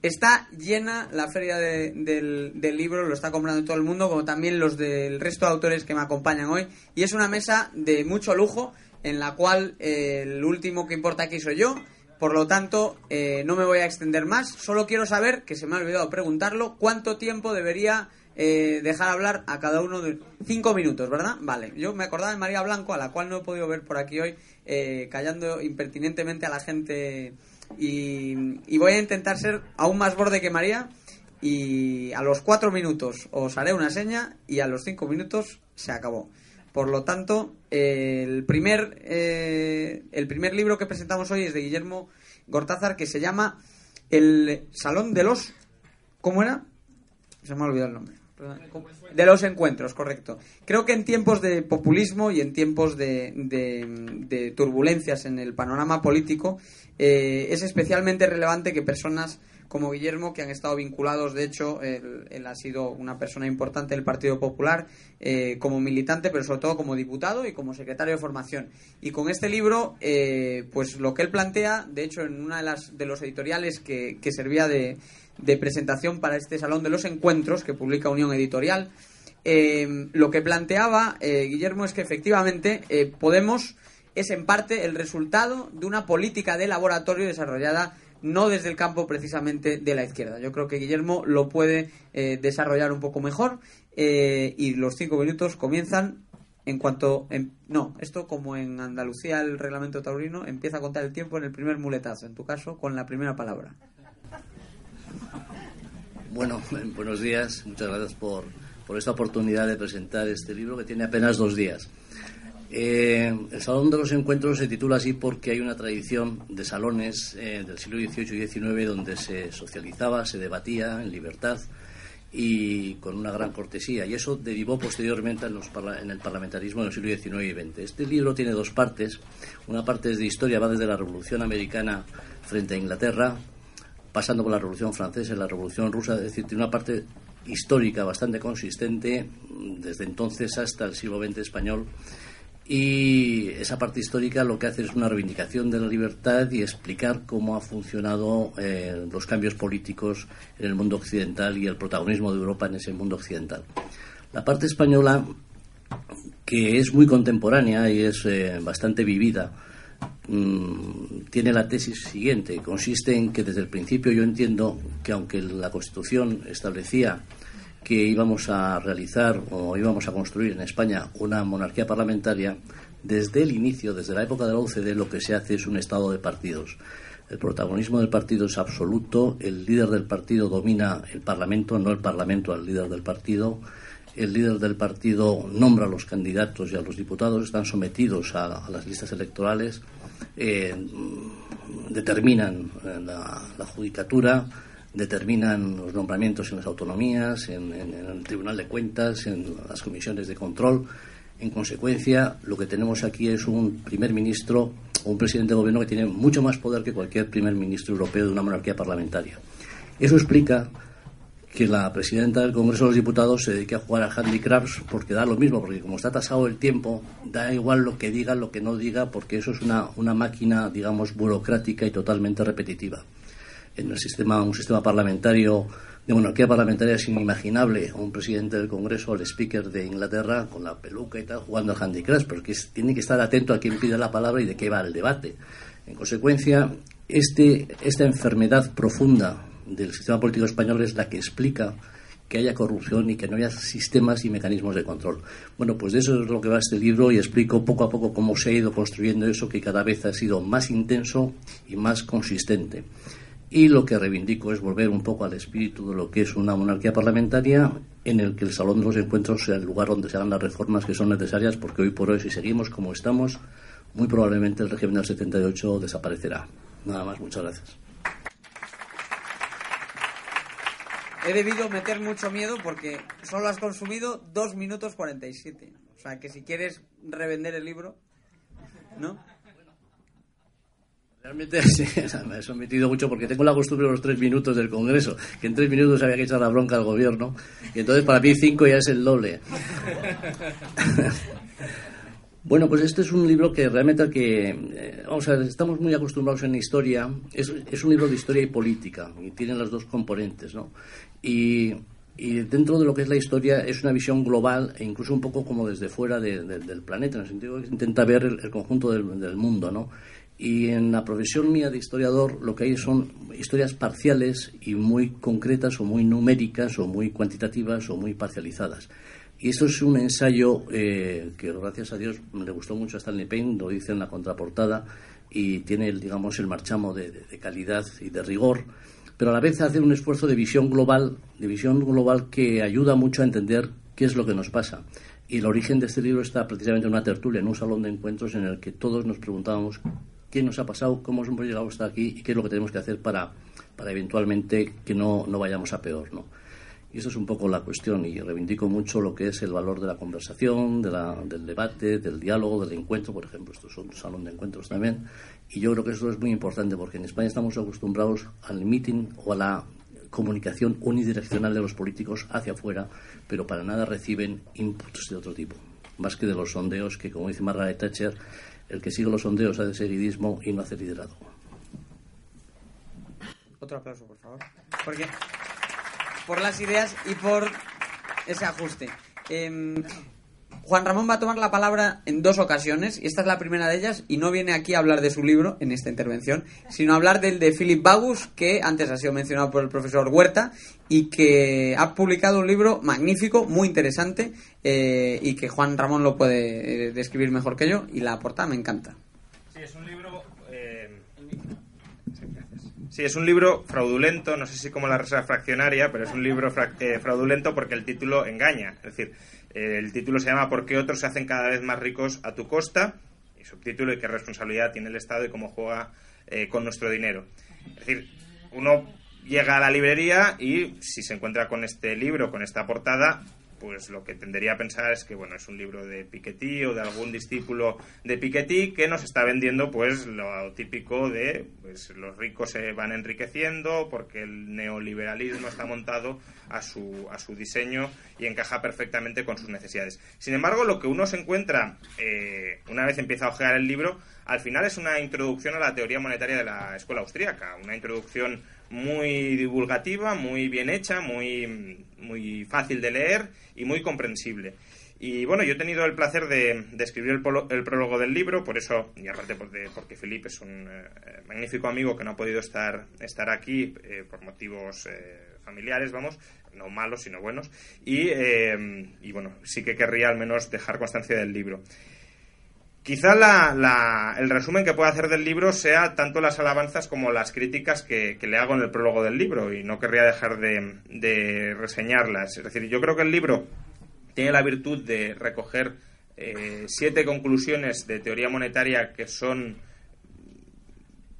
Está llena la feria del, libro, lo está comprando todo el mundo, como también los del resto de autores que me acompañan hoy. Y es una mesa de mucho lujo, en la cual eh, el último que importa aquí soy yo. Por lo tanto, eh, no me voy a extender más. Solo quiero saber, que se me ha olvidado preguntarlo, cuánto tiempo debería eh, dejar hablar a cada uno de cinco minutos, ¿verdad? Vale. Yo me acordaba de María Blanco, a la cual no he podido ver por aquí hoy, callando impertinentemente a la gente y, voy a intentar ser aún más borde que María. Y a los cuatro minutos os haré una seña y a los cinco minutos se acabó. Por lo tanto, el primer, eh, el primer libro que presentamos hoy es de Guillermo Gortázar que se llama El Salón de los... ¿Cómo era? Se me ha olvidado el nombre. De los encuentros, correcto. Creo que en tiempos de populismo y en tiempos de, de, turbulencias en el panorama político eh, es especialmente relevante que personas como Guillermo, que han estado vinculados, de hecho, él, ha sido una persona importante del Partido Popular eh, como militante, pero sobre todo como diputado y como secretario de formación. Y con este libro, eh, pues lo que él plantea, de hecho, en una de las de los editoriales que, servía de, presentación para este Salón de los Encuentros que publica Unión Editorial. Eh, lo que planteaba Guillermo es que efectivamente Podemos es en parte el resultado de una política de laboratorio desarrollada no desde el campo precisamente de la izquierda. Yo creo que Guillermo lo puede desarrollar un poco mejor y los cinco minutos comienzan en cuanto... no, esto como en Andalucía el reglamento taurino empieza a contar el tiempo en el primer muletazo, en tu caso con la primera palabra. Bueno, buenos días. Muchas gracias por, esta oportunidad de presentar este libro que tiene apenas dos días. Eh, el Salón de los Encuentros se titula así porque hay una tradición de salones eh, del siglo XVIII y XIX donde se socializaba, se debatía en libertad y con una gran cortesía. Y eso derivó posteriormente en, en el parlamentarismo del siglo XIX y XX. Este libro tiene dos partes. Una parte es de historia, va desde la Revolución Americana frente a Inglaterra, pasando por la Revolución Francesa y la Revolución Rusa, es decir, tiene una parte histórica bastante consistente desde entonces hasta el siglo XX español. Y esa parte histórica lo que hace es una reivindicación de la libertad y explicar cómo ha funcionado eh, los cambios políticos en el mundo occidental y el protagonismo de Europa en ese mundo occidental. La parte española, que es muy contemporánea y es eh, bastante vivida, Mm, tiene la tesis siguiente. Consiste en que desde el principio yo entiendo que aunque la Constitución establecía que íbamos a realizar o íbamos a construir en España una monarquía parlamentaria, desde el inicio, desde la época de la OCDE, lo que se hace es un estado de partidos. El protagonismo del partido es absoluto, el líder del partido domina el Parlamento, no el Parlamento al líder del partido el líder del partido nombra a los candidatos y a los diputados, están sometidos a, las listas electorales, eh, determinan eh, la, judicatura, determinan los nombramientos en las autonomías, en, el Tribunal de Cuentas, en las comisiones de control. En consecuencia, lo que tenemos aquí es un primer ministro o un presidente de gobierno que tiene mucho más poder que cualquier primer ministro europeo de una monarquía parlamentaria. Eso explica que la presidenta del Congreso de los Diputados se dedique a jugar a handicrafts porque da lo mismo, porque como está tasado el tiempo, da igual lo que diga, lo que no diga, porque eso es una, una máquina, digamos, burocrática y totalmente repetitiva. En el sistema, un sistema parlamentario de monarquía parlamentaria es inimaginable un presidente del Congreso, el speaker de Inglaterra, con la peluca y tal, jugando al handicraft, porque tiene que estar atento a quién pide la palabra y de qué va el debate. En consecuencia, este, esta enfermedad profunda del sistema político español es la que explica que haya corrupción y que no haya sistemas y mecanismos de control. Bueno, pues de eso es lo que va este libro y explico poco a poco cómo se ha ido construyendo eso que cada vez ha sido más intenso y más consistente. Y lo que reivindico es volver un poco al espíritu de lo que es una monarquía parlamentaria en el que el Salón de los Encuentros sea el lugar donde se hagan las reformas que son necesarias porque hoy por hoy si seguimos como estamos, muy probablemente el régimen del 78 desaparecerá. Nada más, muchas gracias. He debido meter mucho miedo porque solo has consumido 2 minutos 47. O sea, que si quieres revender el libro, ¿no? Realmente sí, me he sometido mucho porque tengo la costumbre de los tres minutos del Congreso, que en tres minutos había que echar la bronca al gobierno, y entonces para mí cinco ya es el doble. Bueno, pues este es un libro que realmente que, eh, vamos a estamos muy acostumbrados en historia, es, es, un libro de historia y política, y tiene las dos componentes, ¿no? Y, y, dentro de lo que es la historia es una visión global e incluso un poco como desde fuera de, de, del planeta, en el sentido que intenta ver el, conjunto del, mundo, ¿no? Y en la profesión mía de historiador lo que hay son historias parciales y muy concretas o muy numéricas o muy cuantitativas o muy parcializadas. Y esto es un ensayo eh, que, gracias a Dios, le gustó mucho a Stanley Payne, lo dice en la contraportada, y tiene, digamos, el marchamo de, de, calidad y de rigor, pero a la vez hace un esfuerzo de visión global, de visión global que ayuda mucho a entender qué es lo que nos pasa. Y el origen de este libro está precisamente en una tertulia, en un salón de encuentros en el que todos nos preguntábamos qué nos ha pasado, cómo hemos llegado hasta aquí y qué es lo que tenemos que hacer para, para eventualmente que no, no vayamos a peor, ¿no? Y eso es un poco la cuestión y reivindico mucho lo que es el valor de la conversación, de la, del debate, del diálogo, del encuentro, por ejemplo, esto es un salón de encuentros también. Y yo creo que eso es muy importante porque en España estamos acostumbrados al meeting o a la comunicación unidireccional de los políticos hacia afuera, pero para nada reciben inputs de otro tipo, más que de los sondeos que, como dice Margaret Thatcher, el que sigue los sondeos hace seguidismo y no hace liderazgo. Otro aplauso, por favor. Por las ideas y por ese ajuste. Eh, Juan Ramón va a tomar la palabra en dos ocasiones, y esta es la primera de ellas, y no viene aquí a hablar de su libro en esta intervención, sino a hablar del de Philip Bagus, que antes ha sido mencionado por el profesor Huerta, y que ha publicado un libro magnífico, muy interesante, eh, y que Juan Ramón lo puede eh, describir mejor que yo, y la portada me encanta. Sí, es un libro Sí, es un libro fraudulento, no sé si como la reserva fraccionaria, pero es un libro eh, fraudulento porque el título engaña. Es decir, eh, el título se llama ¿Por qué otros se hacen cada vez más ricos a tu costa? Y subtítulo ¿Y qué responsabilidad tiene el Estado y cómo juega eh, con nuestro dinero? Es decir, uno llega a la librería y si se encuentra con este libro, con esta portada, pues lo que tendería a pensar es que bueno es un libro de Piketty o de algún discípulo de Piketty que nos está vendiendo pues lo típico de pues los ricos se van enriqueciendo porque el neoliberalismo está montado a su a su diseño y encaja perfectamente con sus necesidades. Sin embargo lo que uno se encuentra eh, una vez empieza a ojear el libro al final es una introducción a la teoría monetaria de la escuela austríaca una introducción muy divulgativa, muy bien hecha, muy, muy fácil de leer y muy comprensible. Y bueno, yo he tenido el placer de, escribir el, polo, el, prólogo del libro, por eso, y aparte porque Felipe es un eh, magnífico amigo que no ha podido estar, estar aquí eh, por motivos eh, familiares, vamos, no malos, sino buenos, y bueno, sí que querría al menos dejar constancia del libro. Quizá la, la, el resumen que puedo hacer del libro sea tanto las alabanzas como las críticas que, que le hago en el prólogo del libro y no querría dejar de, de, reseñarlas. Es decir, yo creo que el libro tiene la virtud de recoger eh, siete conclusiones de teoría monetaria que son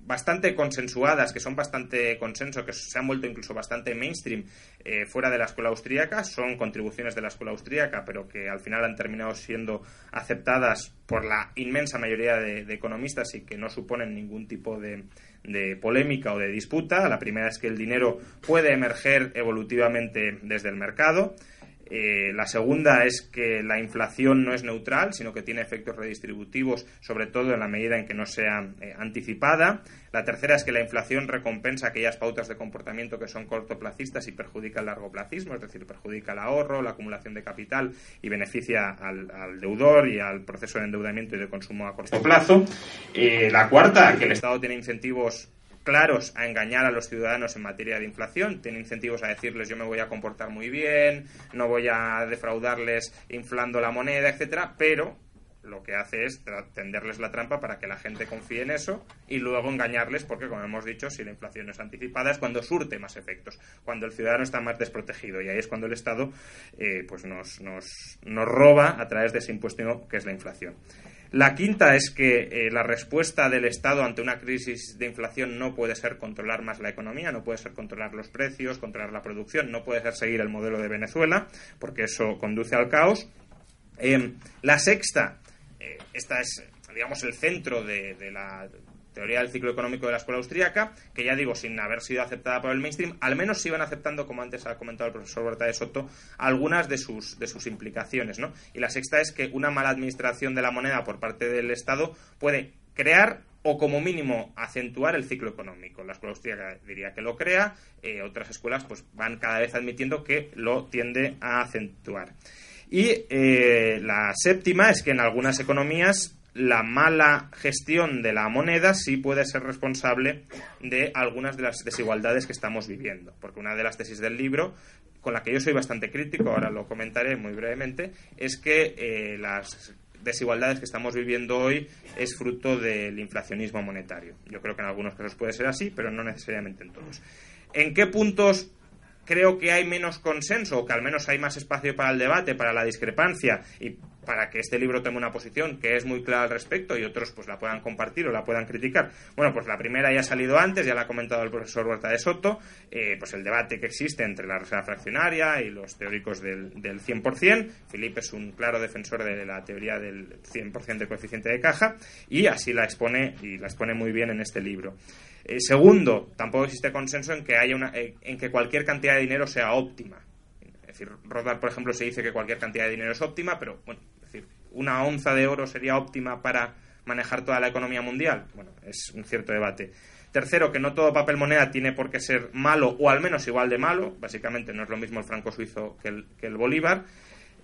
bastante consensuadas, que son bastante consenso, que se han vuelto incluso bastante mainstream eh, fuera de la escuela austríaca, son contribuciones de la escuela austríaca, pero que al final han terminado siendo aceptadas por la inmensa mayoría de, economistas y que no suponen ningún tipo de, de polémica o de disputa. La primera es que el dinero puede emerger evolutivamente desde el mercado. Eh, la segunda es que la inflación no es neutral, sino que tiene efectos redistributivos, sobre todo en la medida en que no sea eh, anticipada. La tercera es que la inflación recompensa aquellas pautas de comportamiento que son cortoplacistas y perjudica el largoplacismo, es decir, perjudica el ahorro, la acumulación de capital y beneficia al, al deudor y al proceso de endeudamiento y de consumo a corto plazo. Eh, la cuarta, que el Estado tiene incentivos claros a engañar a los ciudadanos en materia de inflación, tiene incentivos a decirles yo me voy a comportar muy bien, no voy a defraudarles inflando la moneda, etcétera, pero lo que hace es tenderles la trampa para que la gente confíe en eso y luego engañarles porque, como hemos dicho, si la inflación es anticipada es cuando surte más efectos, cuando el ciudadano está más desprotegido y ahí es cuando el Estado eh, pues nos, nos, nos roba a través de ese impuesto que es la inflación. La quinta es que eh, la respuesta del Estado ante una crisis de inflación no puede ser controlar más la economía, no puede ser controlar los precios, controlar la producción, no puede ser seguir el modelo de Venezuela, porque eso conduce al caos. Eh, la sexta, eh, esta es, digamos, el centro de la teoría del ciclo económico de la escuela austríaca, que ya digo, sin haber sido aceptada por el mainstream, al menos se iban aceptando, como antes ha comentado el profesor Berta de Soto, algunas de sus, de sus implicaciones. ¿no? Y la sexta es que una mala administración de la moneda por parte del Estado puede crear o como mínimo acentuar el ciclo económico. La escuela austríaca diría que lo crea, eh, otras escuelas pues van cada vez admitiendo que lo tiende a acentuar. Y eh, la séptima es que en algunas economías la mala gestión de la moneda sí puede ser responsable de algunas de las desigualdades que estamos viviendo. Porque una de las tesis del libro, con la que yo soy bastante crítico, ahora lo comentaré muy brevemente, es que eh, las desigualdades que estamos viviendo hoy es fruto del inflacionismo monetario. Yo creo que en algunos casos puede ser así, pero no necesariamente en todos. ¿En qué puntos creo que hay menos consenso o que al menos hay más espacio para el debate, para la discrepancia y para que este libro tome una posición que es muy clara al respecto y otros pues la puedan compartir o la puedan criticar. Bueno, pues la primera ya ha salido antes, ya la ha comentado el profesor Huerta de Soto, eh, pues el debate que existe entre la reserva fraccionaria y los teóricos del, del 100%. Felipe es un claro defensor de la teoría del 100% de coeficiente de caja y así la expone y la expone muy bien en este libro. Eh, segundo, tampoco existe consenso en que haya una, eh, en que cualquier cantidad de dinero sea óptima. Es decir, Rodar, por ejemplo, se dice que cualquier cantidad de dinero es óptima, pero bueno, una onza de oro sería óptima para manejar toda la economía mundial. Bueno, es un cierto debate. Tercero, que no todo papel moneda tiene por qué ser malo o al menos igual de malo. Básicamente no es lo mismo el franco suizo que el, bolívar.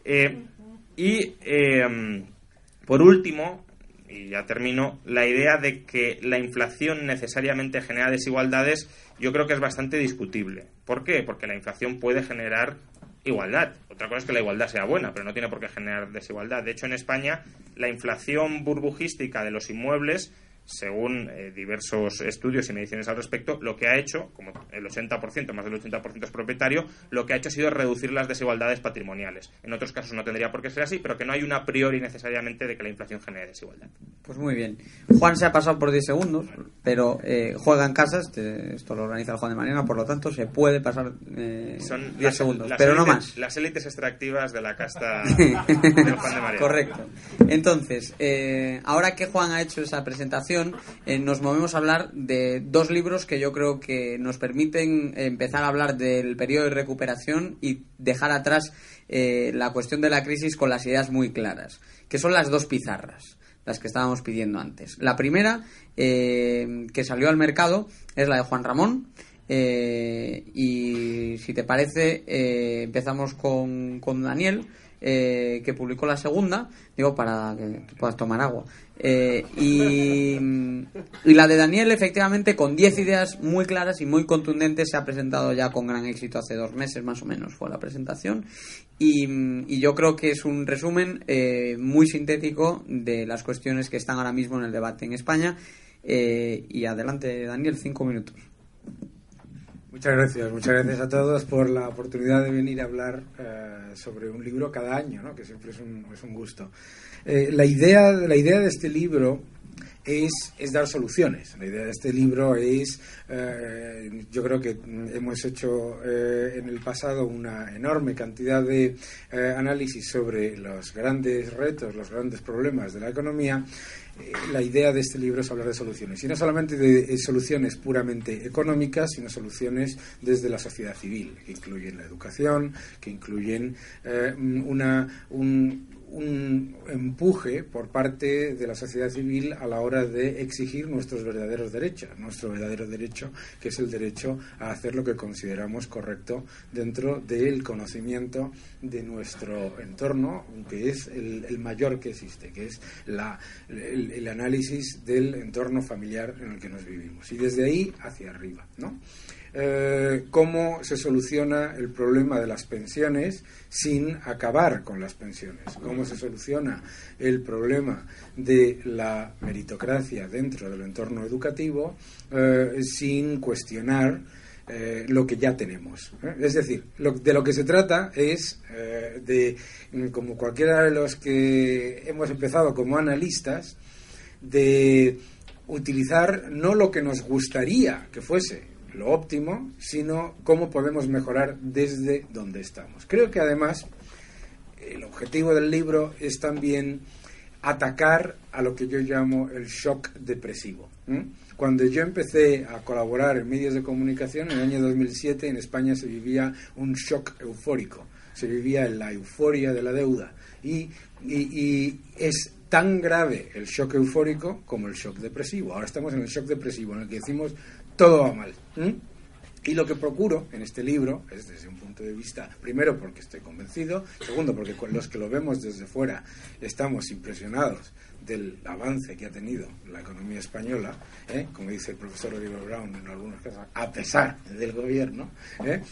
Eh, y eh, por último, y ya termino, la idea de que la inflación necesariamente genera desigualdades yo creo que es bastante discutible. ¿Por qué? Porque la inflación puede generar igualdad. Otra cosa es que la igualdad sea buena, pero no tiene por qué generar desigualdad. De hecho, en España, la inflación burbujística de los inmuebles según eh, diversos estudios y mediciones al respecto, lo que ha hecho, como el 80%, más del 80% es propietario, lo que ha hecho ha sido reducir las desigualdades patrimoniales. En otros casos no tendría por qué ser así, pero que no hay una priori necesariamente de que la inflación genere desigualdad. Pues muy bien. Juan se ha pasado por 10 segundos, pero eh, juega en casa, este, esto lo organiza el Juan de Mariana, por lo tanto se puede pasar eh, Son 10 segundos, pero no más. Las élites extractivas de la casta del Juan de Mariana. Correcto. Entonces, eh, ahora que Juan ha hecho esa presentación, eh, nos movemos a hablar de dos libros que yo creo que nos permiten empezar a hablar del periodo de recuperación y dejar atrás eh, la cuestión de la crisis con las ideas muy claras, que son las dos pizarras las que estábamos pidiendo antes. La primera, eh, que salió al mercado, es la de Juan Ramón. y si te parece, empezamos con, con Daniel, que publicó la segunda, digo, para que puedas tomar agua. Eh, y, la de Daniel, efectivamente, con 10 ideas muy claras y muy contundentes, se ha presentado ya con gran éxito hace dos meses más o menos, fue la presentación. Y, yo creo que es un resumen eh, muy sintético de las cuestiones que están ahora mismo en el debate en España. Eh, y adelante, Daniel, cinco minutos. Muchas gracias, muchas gracias a todos por la oportunidad de venir a hablar sobre un libro cada año, ¿no? que siempre es un, es un gusto. Eh, la, idea, la idea de este libro es, es, dar soluciones. La idea de este libro es, eh, yo creo que hemos hecho eh, en el pasado una enorme cantidad de análisis sobre los grandes retos, los grandes problemas de la economía. La idea de este libro es hablar de soluciones, y no solamente de soluciones puramente económicas, sino soluciones desde la sociedad civil, que incluyen la educación, que incluyen una, un, un empuje por parte de la sociedad civil a la hora de exigir nuestros verdaderos derechos, nuestro verdadero derecho, que es el derecho a hacer lo que consideramos correcto dentro del conocimiento de nuestro entorno, que es el, mayor que existe, que es la, el, el, análisis del entorno familiar en el que nos vivimos. Y desde ahí hacia arriba, ¿no? Eh, cómo se soluciona el problema de las pensiones sin acabar con las pensiones, cómo se soluciona el problema de la meritocracia dentro del entorno educativo eh, sin cuestionar eh, lo que ya tenemos. Es decir, de lo que se trata es de, como cualquiera de los que hemos empezado como analistas, de utilizar no lo que nos gustaría que fuese, lo óptimo, sino cómo podemos mejorar desde donde estamos. Creo que además el objetivo del libro es también atacar a lo que yo llamo el shock depresivo. Cuando yo empecé a colaborar en medios de comunicación, en el año 2007 en España se vivía un shock eufórico, se vivía la euforia de la deuda. Y, y, es tan grave el shock eufórico como el shock depresivo. Ahora estamos en el shock depresivo, en el que decimos todo va mal. Y lo que procuro en este libro es desde un punto de vista, primero porque estoy convencido, segundo porque con los que lo vemos desde fuera estamos impresionados del avance que ha tenido la economía española, ¿eh? como dice el profesor Oliver Brown en algunos casos, a pesar del gobierno, ¿eh?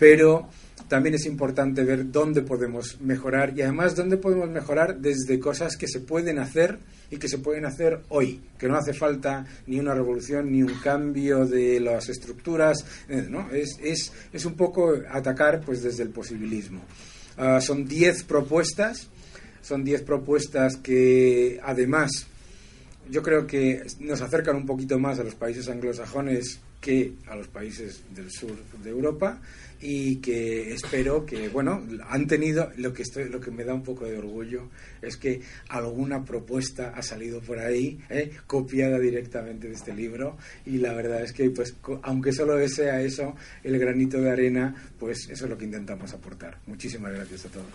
Pero también es importante ver dónde podemos mejorar y además dónde podemos mejorar desde cosas que se pueden hacer y que se pueden hacer hoy, que no hace falta ni una revolución ni un cambio de las estructuras, eh, ¿no? es, es, es un poco atacar pues desde el posibilismo. Ah, son 10 propuestas, son 10 propuestas que además yo creo que nos acercan un poquito más a los países anglosajones que a los países del sur de Europa y que espero que bueno han tenido lo que estoy lo que me da un poco de orgullo es que alguna propuesta ha salido por ahí ¿eh? copiada directamente de este libro y la verdad es que pues aunque solo sea eso el granito de arena pues eso es lo que intentamos aportar muchísimas gracias a todos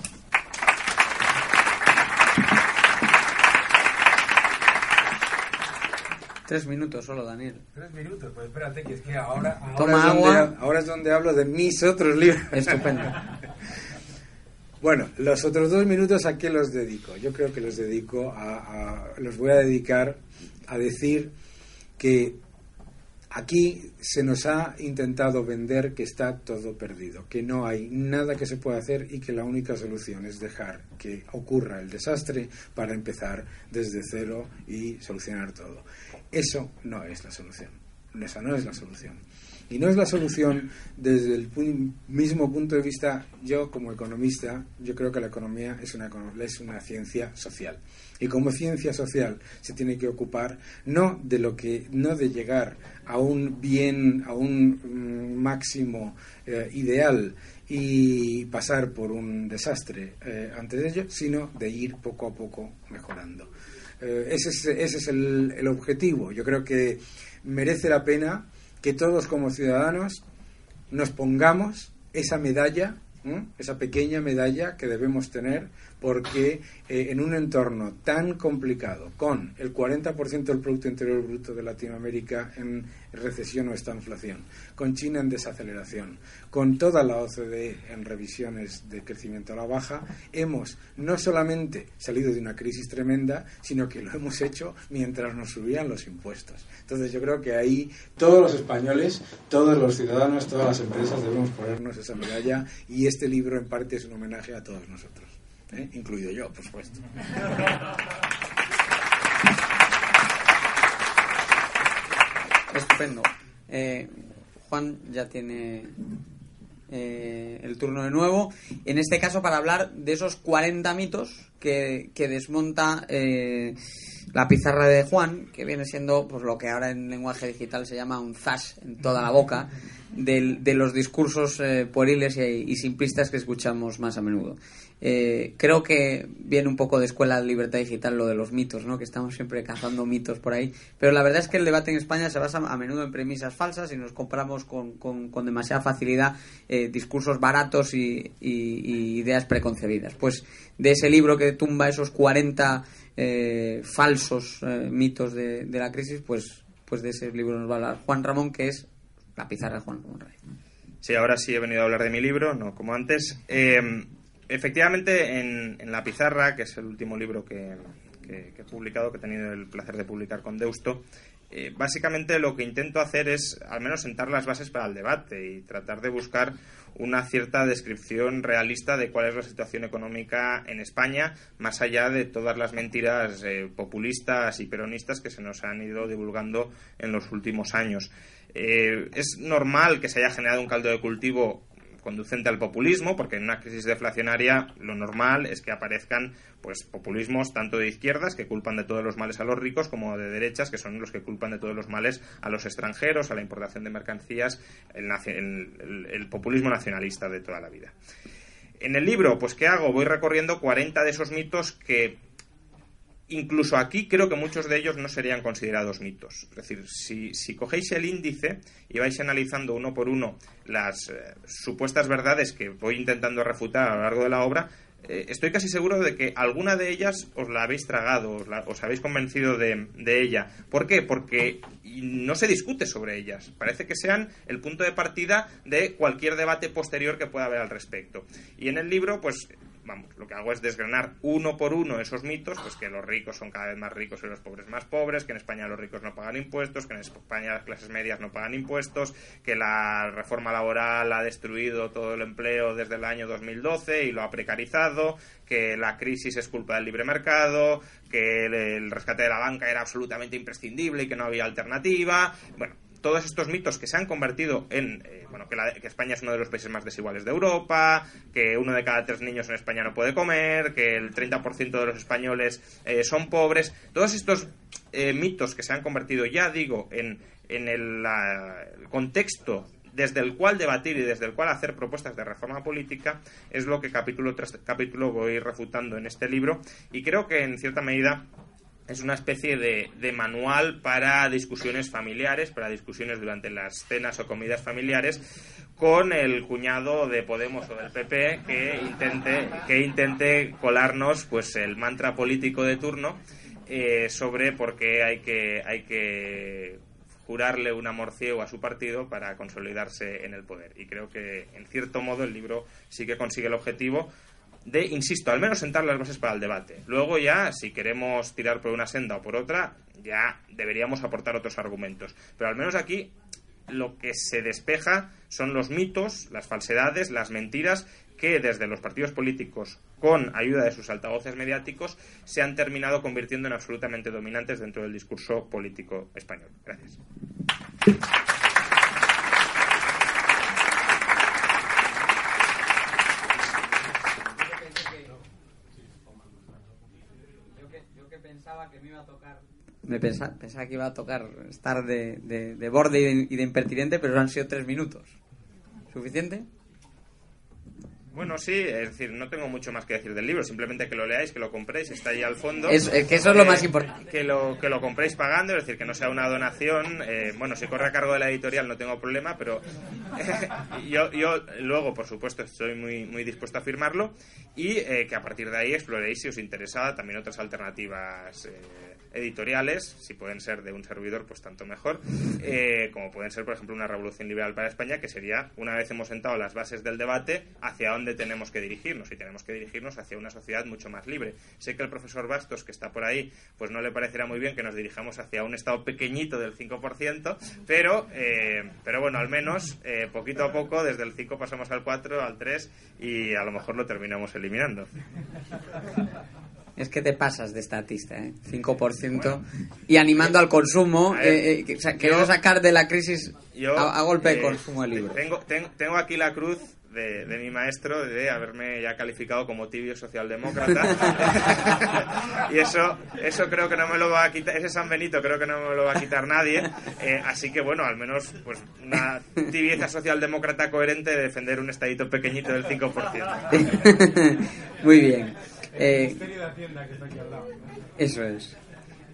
Tres minutos solo, Daniel. Tres minutos, pues espérate, que es que ahora, Toma agua. ahora es donde hablo de mis otros libros. Estupendo. bueno, los otros dos minutos, ¿a qué los dedico? Yo creo que los dedico a los voy a dedicar a decir que Aquí se nos ha intentado vender que está todo perdido, que no hay nada que se pueda hacer y que la única solución es dejar que ocurra el desastre para empezar desde cero y solucionar todo. Eso no es la solución. Esa no es la solución. Y no es la solución desde el mismo punto de vista, yo como economista, yo creo que la economía es una, es una ciencia social. Y como ciencia social se tiene que ocupar no de lo que, no de llegar a un bien, a un mm, máximo eh, ideal y pasar por un desastre eh, antes de ello, sino de ir poco a poco mejorando. Eh, ese es, ese es el, el objetivo. Yo creo que merece la pena que todos como ciudadanos nos pongamos esa medalla, esa pequeña medalla que debemos tener porque eh, en un entorno tan complicado, con el 40% del Producto Interior Bruto de Latinoamérica en recesión o esta inflación, con China en desaceleración, con toda la OCDE en revisiones de crecimiento a la baja, hemos no solamente salido de una crisis tremenda, sino que lo hemos hecho mientras nos subían los impuestos. Entonces yo creo que ahí todos los españoles, todos los ciudadanos, todas las empresas debemos ponernos esa medalla y este libro en parte es un homenaje a todos nosotros. ¿Eh? incluido yo, por supuesto. Estupendo. Eh, Juan ya tiene eh, el turno de nuevo. En este caso, para hablar de esos 40 mitos que, que desmonta la pizarra de Juan, que viene siendo pues lo que ahora en lenguaje digital se llama un zas en toda la boca de, los discursos pueriles y, y simplistas que escuchamos más a menudo. Eh, creo que viene un poco de escuela de libertad digital lo de los mitos, ¿no? que estamos siempre cazando mitos por ahí. Pero la verdad es que el debate en España se basa a menudo en premisas falsas y nos compramos con, con, demasiada facilidad eh, discursos baratos y, ideas preconcebidas. Pues de ese libro que tumba esos 40 eh, falsos mitos de, la crisis, pues, pues de ese libro nos va a hablar Juan Ramón, que es la pizarra de Juan Ramón Rey. Sí, ahora sí he venido a hablar de mi libro, no como antes. Efectivamente, en, La Pizarra, que es el último libro que, he publicado, que he tenido el placer de publicar con Deusto, eh, básicamente lo que intento hacer es al menos sentar las bases para el debate y tratar de buscar una cierta descripción realista de cuál es la situación económica en España, más allá de todas las mentiras eh, populistas y peronistas que se nos han ido divulgando en los últimos años. Eh, es normal que se haya generado un caldo de cultivo conducente al populismo, porque en una crisis deflacionaria lo normal es que aparezcan pues populismos tanto de izquierdas que culpan de todos los males a los ricos como de derechas que son los que culpan de todos los males a los extranjeros, a la importación de mercancías, el, populismo nacionalista de toda la vida. En el libro, pues ¿qué hago? Voy recorriendo 40 de esos mitos que incluso aquí creo que muchos de ellos no serían considerados mitos. Es decir, si, cogéis el índice y vais analizando uno por uno las eh, supuestas verdades que voy intentando refutar a lo largo de la obra, eh, estoy casi seguro de que alguna de ellas os la habéis tragado, os, la, os habéis convencido de, ella. ¿Por qué? Porque no se discute sobre ellas. Parece que sean el punto de partida de cualquier debate posterior que pueda haber al respecto. Y en el libro, pues vamos, lo que hago es desgranar uno por uno esos mitos, pues que los ricos son cada vez más ricos y los pobres más pobres, que en España los ricos no pagan impuestos, que en España las clases medias no pagan impuestos, que la reforma laboral ha destruido todo el empleo desde el año 2012 y lo ha precarizado, que la crisis es culpa del libre mercado, que el, rescate de la banca era absolutamente imprescindible y que no había alternativa. Bueno, todos estos mitos que se han convertido en, eh, bueno, que, la, que, España es uno de los países más desiguales de Europa, que uno de cada tres niños en España no puede comer, que el 30% de los españoles eh, son pobres, todos estos eh, mitos que se han convertido, ya digo, en, en el, contexto desde el cual debatir y desde el cual hacer propuestas de reforma política es lo que capítulo tras capítulo voy refutando en este libro. Y creo que en cierta medida es una especie de, de, manual para discusiones familiares, para discusiones durante las cenas o comidas familiares, con el cuñado de Podemos o del PP que intente, que intente colarnos pues el mantra político de turno eh, sobre por qué hay que, hay que jurarle un amor a su partido para consolidarse en el poder. Y creo que, en cierto modo, el libro sí que consigue el objetivo de, insisto, al menos sentar las bases para el debate. Luego ya, si queremos tirar por una senda o por otra, ya deberíamos aportar otros argumentos. Pero al menos aquí lo que se despeja son los mitos, las falsedades, las mentiras que desde los partidos políticos, con ayuda de sus altavoces mediáticos, se han terminado convirtiendo en absolutamente dominantes dentro del discurso político español. Gracias. Me pensaba, pensaba, que iba a tocar estar de, de, de borde y de, y de, impertinente, pero han sido tres minutos. ¿Suficiente? Bueno, sí, es decir, no tengo mucho más que decir del libro, simplemente que lo leáis, que lo compréis, está ahí al fondo. Es, es que eso es lo más importante. Que lo, que lo compréis pagando, es decir, que no sea una donación. Eh, bueno, si corre a cargo de la editorial no tengo problema, pero yo, yo luego, por supuesto, estoy muy, muy dispuesto a firmarlo y eh, que a partir de ahí exploréis, si os interesa, también otras alternativas. Editoriales, si pueden ser de un servidor, pues tanto mejor, eh, como pueden ser, por ejemplo, una revolución liberal para España, que sería, una vez hemos sentado las bases del debate, hacia dónde tenemos que dirigirnos, y tenemos que dirigirnos hacia una sociedad mucho más libre. Sé que el profesor Bastos, que está por ahí, pues no le parecerá muy bien que nos dirijamos hacia un estado pequeñito del 5%, pero, eh, pero bueno, al menos, eh, poquito a poco, desde el 5 pasamos al 4, al 3, y a lo mejor lo terminamos eliminando. Es que te pasas de estatista, ¿eh? 5%. Bueno, y animando al consumo, ver, eh, eh, queriendo sacar de la crisis yo, a, a, golpe de consumo el libro. Tengo, tengo, tengo aquí la cruz de, de, mi maestro de haberme ya calificado como tibio socialdemócrata. y eso, eso creo que no me lo va a quitar, ese San Benito creo que no me lo va a quitar nadie. Eh, así que bueno, al menos pues una tibieza socialdemócrata coherente de defender un estadito pequeñito del 5%. Muy bien. Eh, eso es.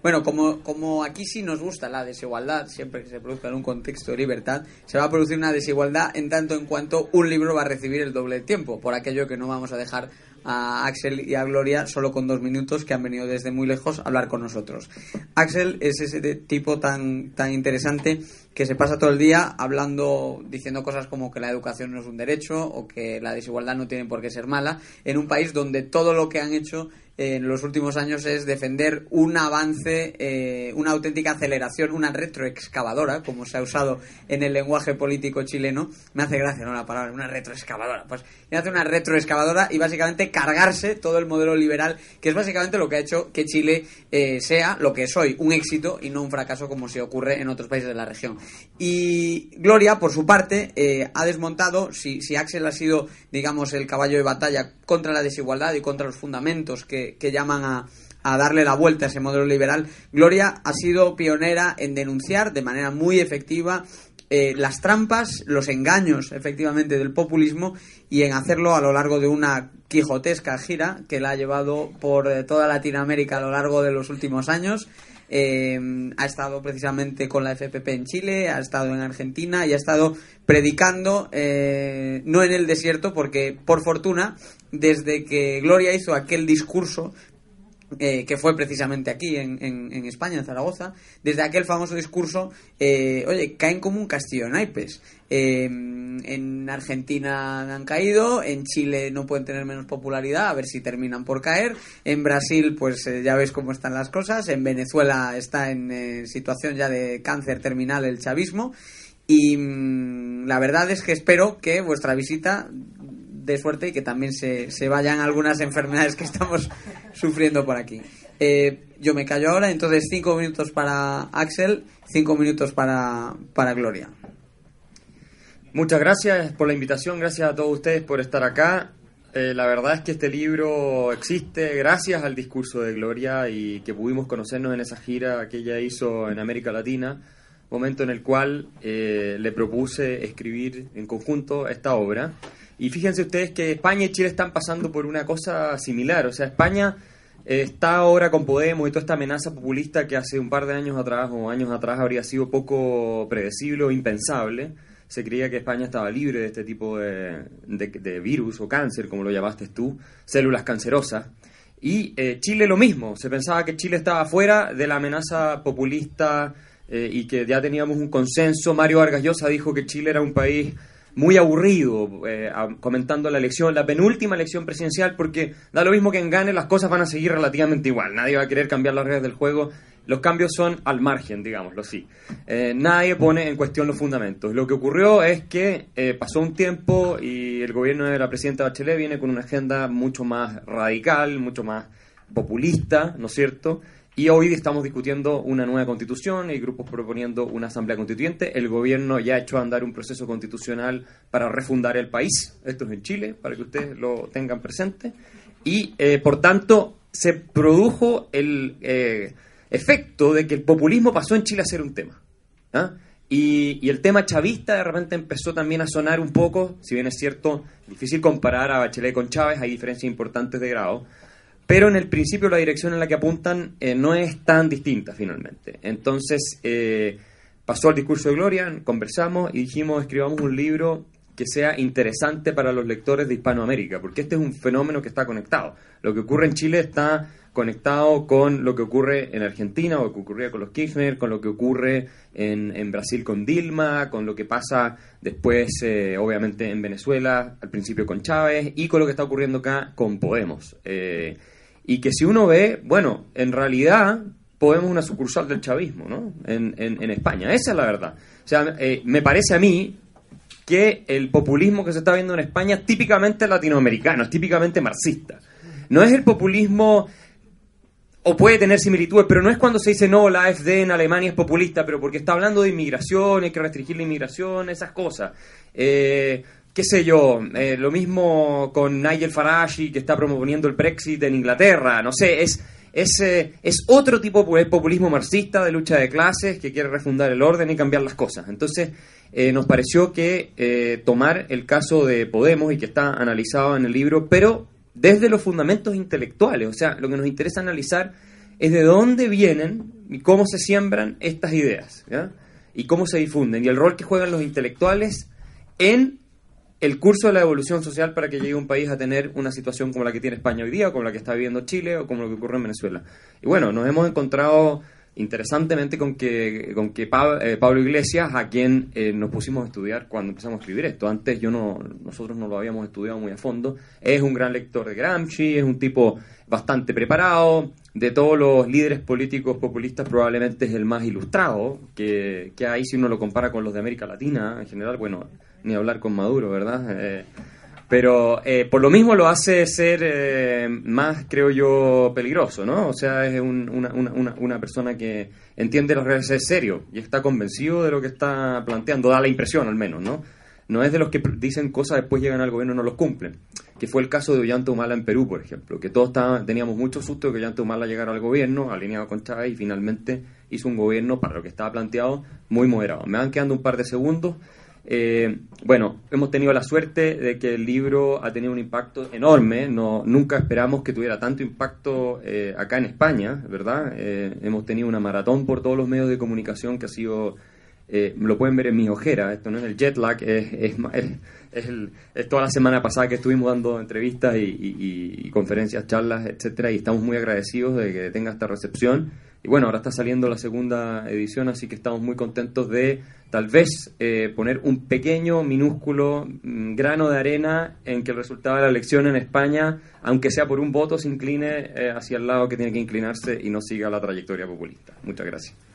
Bueno, como, como aquí sí nos gusta la desigualdad, siempre que se produzca en un contexto de libertad, se va a producir una desigualdad en tanto en cuanto un libro va a recibir el doble de tiempo, por aquello que no vamos a dejar a Axel y a Gloria solo con dos minutos que han venido desde muy lejos a hablar con nosotros. Axel es ese tipo tan, tan interesante que se pasa todo el día hablando, diciendo cosas como que la educación no es un derecho o que la desigualdad no tiene por qué ser mala, en un país donde todo lo que han hecho en los últimos años es defender un avance, eh, una auténtica aceleración, una retroexcavadora, como se ha usado en el lenguaje político chileno. Me hace gracia, ¿no? La palabra, una retroexcavadora. Pues hace una retroexcavadora y básicamente cargarse todo el modelo liberal, que es básicamente lo que ha hecho que Chile eh, sea lo que es hoy, un éxito y no un fracaso como se ocurre en otros países de la región. Y Gloria, por su parte, eh, ha desmontado, si, si Axel ha sido, digamos, el caballo de batalla contra la desigualdad y contra los fundamentos que, que llaman a, a darle la vuelta a ese modelo liberal, Gloria ha sido pionera en denunciar de manera muy efectiva eh, las trampas, los engaños, efectivamente, del populismo y en hacerlo a lo largo de una quijotesca gira que la ha llevado por eh, toda Latinoamérica a lo largo de los últimos años. Eh, ha estado precisamente con la FPP en Chile, ha estado en Argentina y ha estado predicando, eh, no en el desierto, porque por fortuna, desde que Gloria hizo aquel discurso eh, que fue precisamente aquí en, en, España, en Zaragoza, desde aquel famoso discurso, eh, oye, caen como un castillo de naipes. Eh, en Argentina han caído, en Chile no pueden tener menos popularidad, a ver si terminan por caer. En Brasil, pues ya veis cómo están las cosas. En Venezuela está en situación ya de cáncer terminal el chavismo. Y mm, la verdad es que espero que vuestra visita de suerte y que también se, se vayan algunas enfermedades que estamos sufriendo por aquí. Eh, yo me callo ahora, entonces cinco minutos para Axel, cinco minutos para, para Gloria. Muchas gracias por la invitación, gracias a todos ustedes por estar acá. Eh, la verdad es que este libro existe gracias al discurso de Gloria y que pudimos conocernos en esa gira que ella hizo en América Latina, momento en el cual eh, le propuse escribir en conjunto esta obra. Y fíjense ustedes que España y Chile están pasando por una cosa similar. O sea, España eh, está ahora con Podemos y toda esta amenaza populista que hace un par de años atrás o años atrás habría sido poco predecible o impensable. Se creía que España estaba libre de este tipo de, virus o cáncer, como lo llamaste tú, células cancerosas. Y eh, Chile lo mismo, se pensaba que Chile estaba fuera de la amenaza populista eh, y que ya teníamos un consenso. Mario Vargas Llosa dijo que Chile era un país muy aburrido eh, comentando la elección, la penúltima elección presidencial, porque da lo mismo que en Gane, las cosas van a seguir relativamente igual. Nadie va a querer cambiar las reglas del juego. Los cambios son al margen, digámoslo así. Eh, nadie pone en cuestión los fundamentos. Lo que ocurrió es que pasó un tiempo y el gobierno de la presidenta Bachelet viene con una agenda mucho más radical, mucho más populista, ¿no es cierto? Y hoy estamos discutiendo una nueva constitución, hay grupos proponiendo una asamblea constituyente, el gobierno ya ha hecho andar un proceso constitucional para refundar el país, esto es en Chile, para que ustedes lo tengan presente, y eh, por tanto se produjo el eh, efecto de que el populismo pasó en Chile a ser un tema. ¿ah? Y, y, el tema chavista de repente empezó también a sonar un poco, si bien es cierto, difícil comparar a Bachelet con Chávez, hay diferencias importantes de grado, pero en el principio la dirección en la que apuntan eh, no es tan distinta finalmente. Entonces eh, pasó al discurso de Gloria, conversamos y dijimos escribamos un libro que sea interesante para los lectores de Hispanoamérica, porque este es un fenómeno que está conectado. Lo que ocurre en Chile está conectado con lo que ocurre en Argentina o lo que ocurría con los Kirchner, con lo que ocurre en, Brasil con Dilma, con lo que pasa después, eh, obviamente, en Venezuela, al principio con Chávez, y con lo que está ocurriendo acá con Podemos. Y que si uno ve, bueno, en realidad Podemos una sucursal del chavismo, ¿no? En, en, España, esa es la verdad. O sea, eh, me parece a mí que el populismo que se está viendo en España es típicamente latinoamericano, es típicamente marxista. No es el populismo, o puede tener similitudes, pero no es cuando se dice, no, la AfD en Alemania es populista, pero porque está hablando de inmigración, hay que restringir la inmigración, esas cosas. Eh, qué sé yo, eh, lo mismo con Nigel Farage que está promoviendo el Brexit en Inglaterra, no sé, es, es, eh, es otro tipo de populismo marxista de lucha de clases que quiere refundar el orden y cambiar las cosas. Entonces, eh, nos pareció que tomar el caso de Podemos y que está analizado en el libro, pero desde los fundamentos intelectuales, o sea, lo que nos interesa analizar es de dónde vienen y cómo se siembran estas ideas, y cómo se difunden, y el rol que juegan los intelectuales en el curso de la evolución social para que llegue un país a tener una situación como la que tiene España hoy día, como la que está viviendo Chile, o como lo que ocurre en Venezuela. Y bueno, nos hemos encontrado interesantemente con que, con que eh, Pablo Iglesias, a quien eh, nos pusimos a estudiar cuando empezamos a escribir esto, antes yo no, nosotros no lo habíamos estudiado muy a fondo, es un gran lector de Gramsci, es un tipo bastante preparado, de todos los líderes políticos populistas probablemente es el más ilustrado, que, que hay si uno lo compara con los de América Latina en general, bueno, ni hablar con Maduro, ¿verdad? Eh, pero eh, por lo mismo lo hace ser eh, más, creo yo, peligroso, ¿no? O sea, es una, una, una, persona que entiende las redes es serio y está convencido de lo que está planteando, da la impresión al menos, ¿no? No es de los que dicen cosas, después llegan al gobierno y no los cumplen. Que fue el caso de Ollanta Humala en Perú, por ejemplo, que todos teníamos mucho susto de que Ollanta Humala llegara al gobierno, alineado con Chávez, y finalmente hizo un gobierno para lo que estaba planteado muy moderado. Me van quedando un par de segundos. Eh, bueno, hemos tenido la suerte de que el libro ha tenido un impacto enorme. No, nunca esperamos que tuviera tanto impacto eh, acá en España, ¿verdad? Eh, hemos tenido una maratón por todos los medios de comunicación que ha sido, lo pueden ver en mi ojera, esto no es el jet lag, es, es, es, es toda la semana pasada que estuvimos dando entrevistas y, y conferencias, charlas, etcétera, y estamos muy agradecidos de que tenga esta recepción. Y bueno, ahora está saliendo la segunda edición, así que estamos muy contentos de tal vez eh, poner un pequeño, minúsculo mm, grano de arena en que el resultado de la elección en España, aunque sea por un voto, se incline eh, hacia el lado que tiene que inclinarse y no siga la trayectoria populista. Muchas gracias.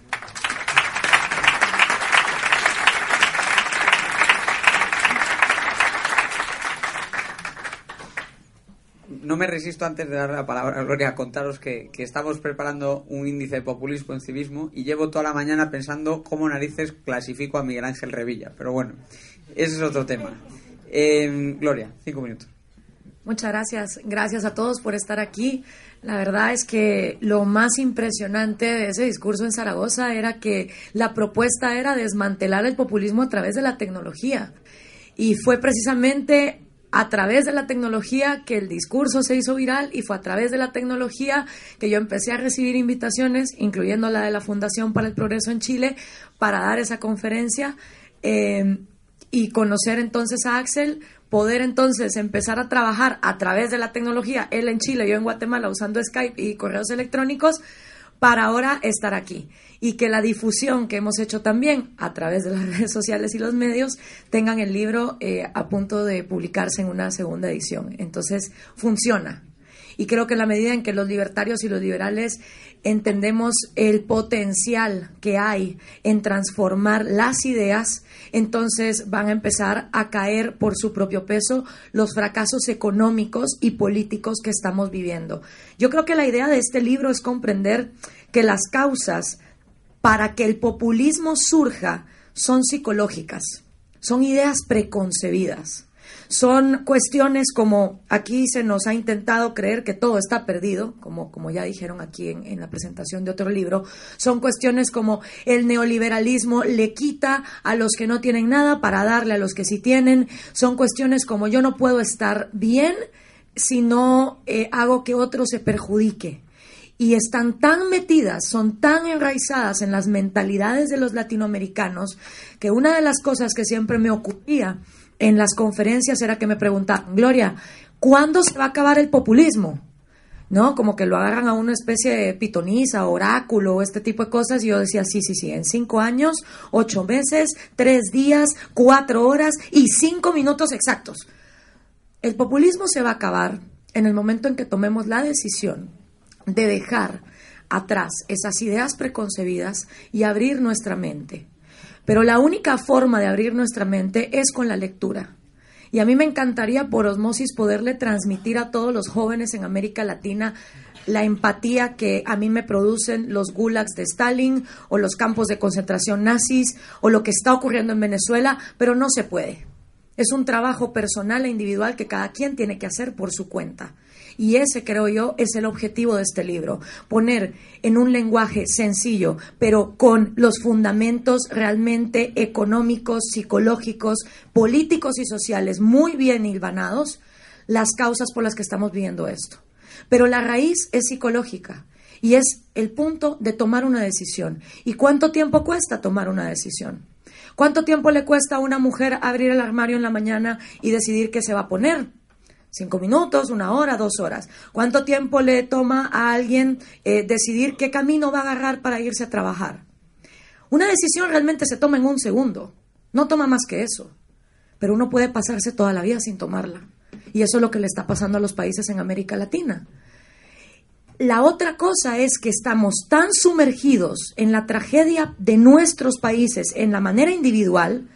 No me resisto antes de dar la palabra a Gloria a contaros que, estamos preparando un índice de populismo en civismo y llevo toda la mañana pensando cómo narices clasifico a Miguel Ángel Revilla. Pero bueno, ese es otro tema. Eh, Gloria, cinco minutos. Muchas gracias. Gracias a todos por estar aquí. La verdad es que lo más impresionante de ese discurso en Zaragoza era que la propuesta era desmantelar el populismo a través de la tecnología. Y fue precisamente a través de la tecnología que el discurso se hizo viral y fue a través de la tecnología que yo empecé a recibir invitaciones, incluyendo la de la Fundación para el Progreso en Chile, para dar esa conferencia eh, y conocer entonces a Axel, poder entonces empezar a trabajar a través de la tecnología, él en Chile, yo en Guatemala, usando Skype y correos electrónicos, para ahora estar aquí y que la difusión que hemos hecho también a través de las redes sociales y los medios tengan el libro eh, a punto de publicarse en una segunda edición. Entonces, funciona. Y creo que en la medida en que los libertarios y los liberales entendemos el potencial que hay en transformar las ideas, entonces van a empezar a caer por su propio peso los fracasos económicos y políticos que estamos viviendo. Yo creo que la idea de este libro es comprender que las causas para que el populismo surja son psicológicas, son ideas preconcebidas. Son cuestiones como aquí se nos ha intentado creer que todo está perdido, como, como ya dijeron aquí en, en, la presentación de otro libro. Son cuestiones como el neoliberalismo le quita a los que no tienen nada para darle a los que sí tienen. Son cuestiones como yo no puedo estar bien si no eh, hago que otro se perjudique y están tan metidas, son tan enraizadas en las mentalidades de los latinoamericanos, que una de las cosas que siempre me ocurría en las conferencias era que me preguntaban, Gloria, ¿cuándo se va a acabar el populismo? ¿No? Como que lo agarran a una especie de pitoniza, oráculo, este tipo de cosas. Y yo decía, sí, sí, sí, en cinco años, ocho meses, tres días, cuatro horas y cinco minutos exactos. El populismo se va a acabar en el momento en que tomemos la decisión de dejar atrás esas ideas preconcebidas y abrir nuestra mente. Pero la única forma de abrir nuestra mente es con la lectura. Y a mí me encantaría por osmosis poderle transmitir a todos los jóvenes en América Latina la empatía que a mí me producen los gulags de Stalin o los campos de concentración nazis o lo que está ocurriendo en Venezuela, pero no se puede. Es un trabajo personal e individual que cada quien tiene que hacer por su cuenta. Y ese, creo yo, es el objetivo de este libro, poner en un lenguaje sencillo, pero con los fundamentos realmente económicos, psicológicos, políticos y sociales muy bien hilvanados, las causas por las que estamos viviendo esto. Pero la raíz es psicológica y es el punto de tomar una decisión. ¿Y cuánto tiempo cuesta tomar una decisión? ¿Cuánto tiempo le cuesta a una mujer abrir el armario en la mañana y decidir qué se va a poner? Cinco minutos, una hora, dos horas. ¿Cuánto tiempo le toma a alguien eh, decidir qué camino va a agarrar para irse a trabajar? Una decisión realmente se toma en un segundo. No toma más que eso. Pero uno puede pasarse toda la vida sin tomarla. Y eso es lo que le está pasando a los países en América Latina. La otra cosa es que estamos tan sumergidos en la tragedia de nuestros países, en la manera individual,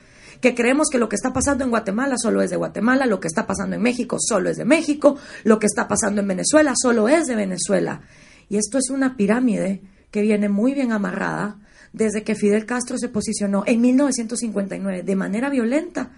que creemos que lo que está pasando en Guatemala solo es de Guatemala, lo que está pasando en México solo es de México, lo que está pasando en Venezuela solo es de Venezuela. Y esto es una pirámide que viene muy bien amarrada desde que Fidel Castro se posicionó en 1959 de manera violenta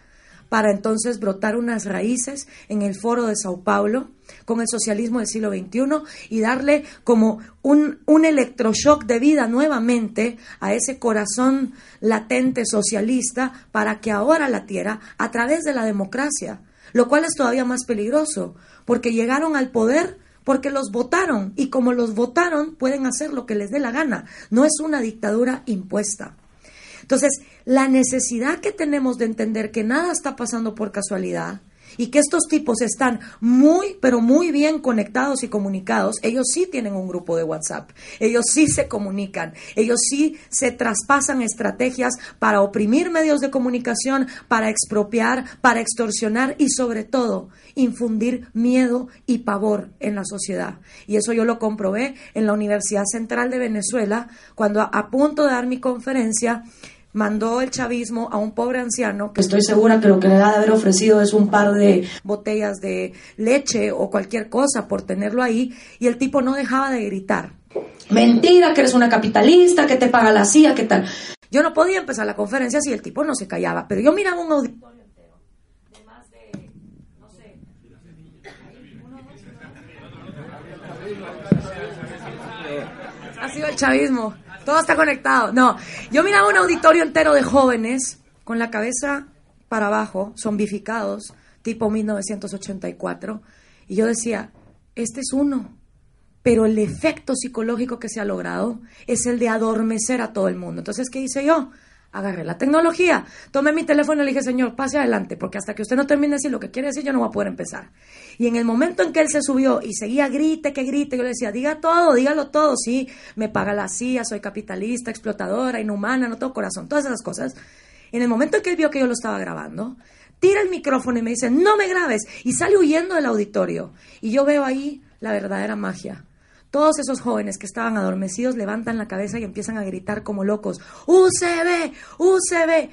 para entonces brotar unas raíces en el foro de Sao Paulo con el socialismo del siglo XXI y darle como un, un electroshock de vida nuevamente a ese corazón latente socialista para que ahora latiera a través de la democracia, lo cual es todavía más peligroso, porque llegaron al poder porque los votaron y como los votaron pueden hacer lo que les dé la gana, no es una dictadura impuesta. Entonces, la necesidad que tenemos de entender que nada está pasando por casualidad, y que estos tipos están muy, pero muy bien conectados y comunicados, ellos sí tienen un grupo de WhatsApp, ellos sí se comunican, ellos sí se traspasan estrategias para oprimir medios de comunicación, para expropiar, para extorsionar y sobre todo infundir miedo y pavor en la sociedad. Y eso yo lo comprobé en la Universidad Central de Venezuela cuando a punto de dar mi conferencia mandó el chavismo a un pobre anciano que estoy segura que lo que le ha de haber ofrecido es un par de botellas de leche o cualquier cosa por tenerlo ahí y el tipo no dejaba de gritar. Mentira, que eres una capitalista, que te paga la CIA, que tal. Yo no podía empezar la conferencia si el tipo no se callaba, pero yo miraba un auditorio entero de más de, no sé, ha sido el chavismo. Todo está conectado. No, yo miraba un auditorio entero de jóvenes con la cabeza para abajo, zombificados, tipo 1984, y yo decía, este es uno, pero el efecto psicológico que se ha logrado es el de adormecer a todo el mundo. Entonces, ¿qué hice yo? Agarré la tecnología, tomé mi teléfono y le dije, señor, pase adelante, porque hasta que usted no termine de decir lo que quiere decir, yo no voy a poder empezar. Y en el momento en que él se subió y seguía grite, que grite, yo le decía, diga todo, dígalo todo, sí, me paga la CIA, soy capitalista, explotadora, inhumana, no tengo corazón, todas esas cosas. En el momento en que él vio que yo lo estaba grabando, tira el micrófono y me dice, no me grabes, y sale huyendo del auditorio. Y yo veo ahí la verdadera magia todos esos jóvenes que estaban adormecidos levantan la cabeza y empiezan a gritar como locos, UCB, UCB.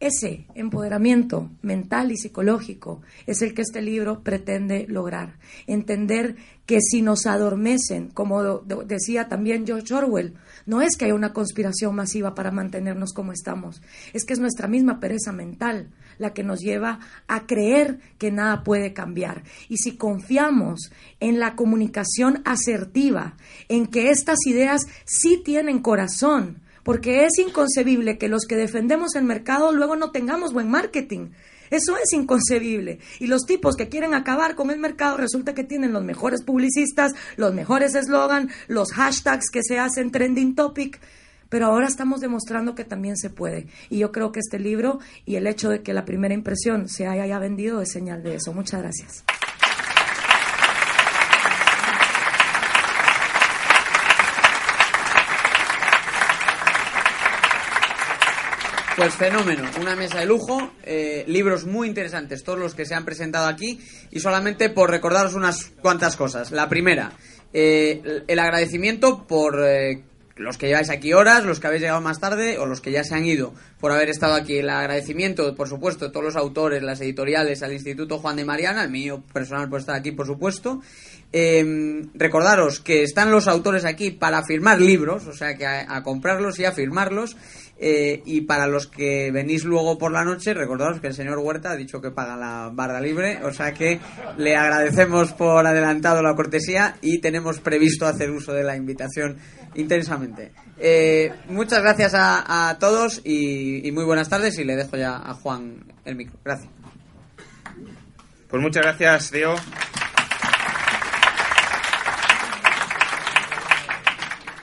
Ese empoderamiento mental y psicológico es el que este libro pretende lograr. Entender que si nos adormecen, como decía también George Orwell, no es que haya una conspiración masiva para mantenernos como estamos, es que es nuestra misma pereza mental la que nos lleva a creer que nada puede cambiar. Y si confiamos en la comunicación asertiva, en que estas ideas sí tienen corazón, porque es inconcebible que los que defendemos el mercado luego no tengamos buen marketing. Eso es inconcebible. Y los tipos que quieren acabar con el mercado resulta que tienen los mejores publicistas, los mejores eslogan, los hashtags que se hacen trending topic. Pero ahora estamos demostrando que también se puede. Y yo creo que este libro y el hecho de que la primera impresión se haya ya vendido es señal de eso. Muchas gracias. Pues fenómeno, una mesa de lujo, eh, libros muy interesantes, todos los que se han presentado aquí, y solamente por recordaros unas cuantas cosas. La primera, eh, el agradecimiento por eh, los que lleváis aquí horas, los que habéis llegado más tarde o los que ya se han ido por haber estado aquí. El agradecimiento, por supuesto, de todos los autores, las editoriales, al Instituto Juan de Mariana, al mío personal por estar aquí, por supuesto. Em, recordaros que están los autores aquí para firmar libros, o sea que a comprarlos y a firmarlos. Eh, y para los que venís luego por la noche, recordaros que el señor Huerta ha dicho que paga la barra libre, o sea que le agradecemos por adelantado la cortesía y tenemos previsto hacer uso de la invitación intensamente. Eh, muchas gracias a, todos y, muy buenas tardes y le dejo ya a Juan el micro. Gracias. Pues muchas gracias, Diego.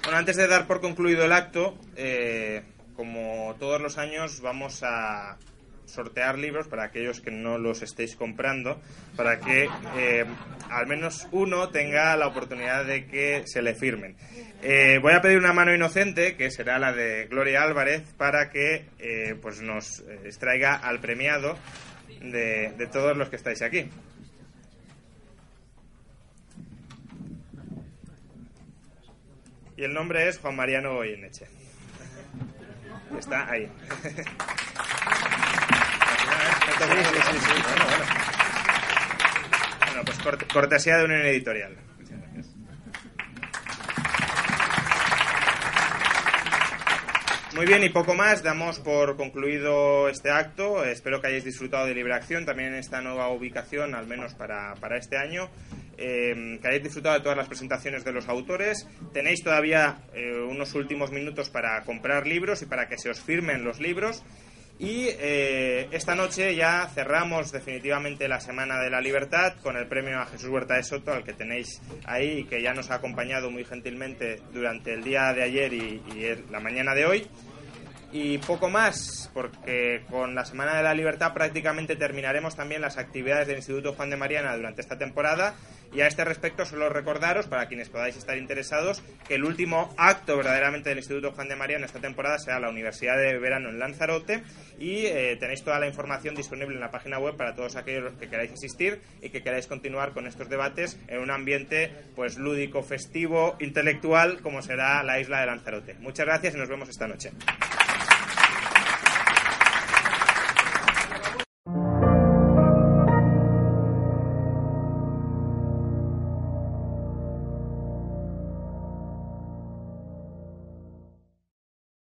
Bueno, antes de dar por concluido el acto, eh, como todos los años, vamos a sortear libros para aquellos que no los estéis comprando, para que eh, al menos uno tenga la oportunidad de que se le firmen. Eh, voy a pedir una mano inocente, que será la de Gloria Álvarez, para que eh, pues nos extraiga al premiado de, todos los que estáis aquí. Y el nombre es Juan Mariano Goyeneche. Está ahí. Bueno, pues cortesía de Unión Editorial. Muy bien, y poco más. Damos por concluido este acto. Espero que hayáis disfrutado de Libre Acción, también en esta nueva ubicación, al menos para, para este año. Eh, que hayáis disfrutado de todas las presentaciones de los autores. Tenéis todavía eh, unos últimos minutos para comprar libros y para que se os firmen los libros. Y eh, esta noche ya cerramos definitivamente la Semana de la Libertad con el premio a Jesús Huerta de Soto, al que tenéis ahí que ya nos ha acompañado muy gentilmente durante el día de ayer y la mañana de hoy. Y poco más, porque con la Semana de la Libertad prácticamente terminaremos también las actividades del Instituto Juan de Mariana durante esta temporada. Y a este respecto, solo recordaros, para quienes podáis estar interesados, que el último acto verdaderamente del Instituto Juan de María en esta temporada será la Universidad de Verano en Lanzarote. Y eh, tenéis toda la información disponible en la página web para todos aquellos que queráis asistir y que queráis continuar con estos debates en un ambiente pues lúdico, festivo, intelectual, como será la isla de Lanzarote. Muchas gracias y nos vemos esta noche.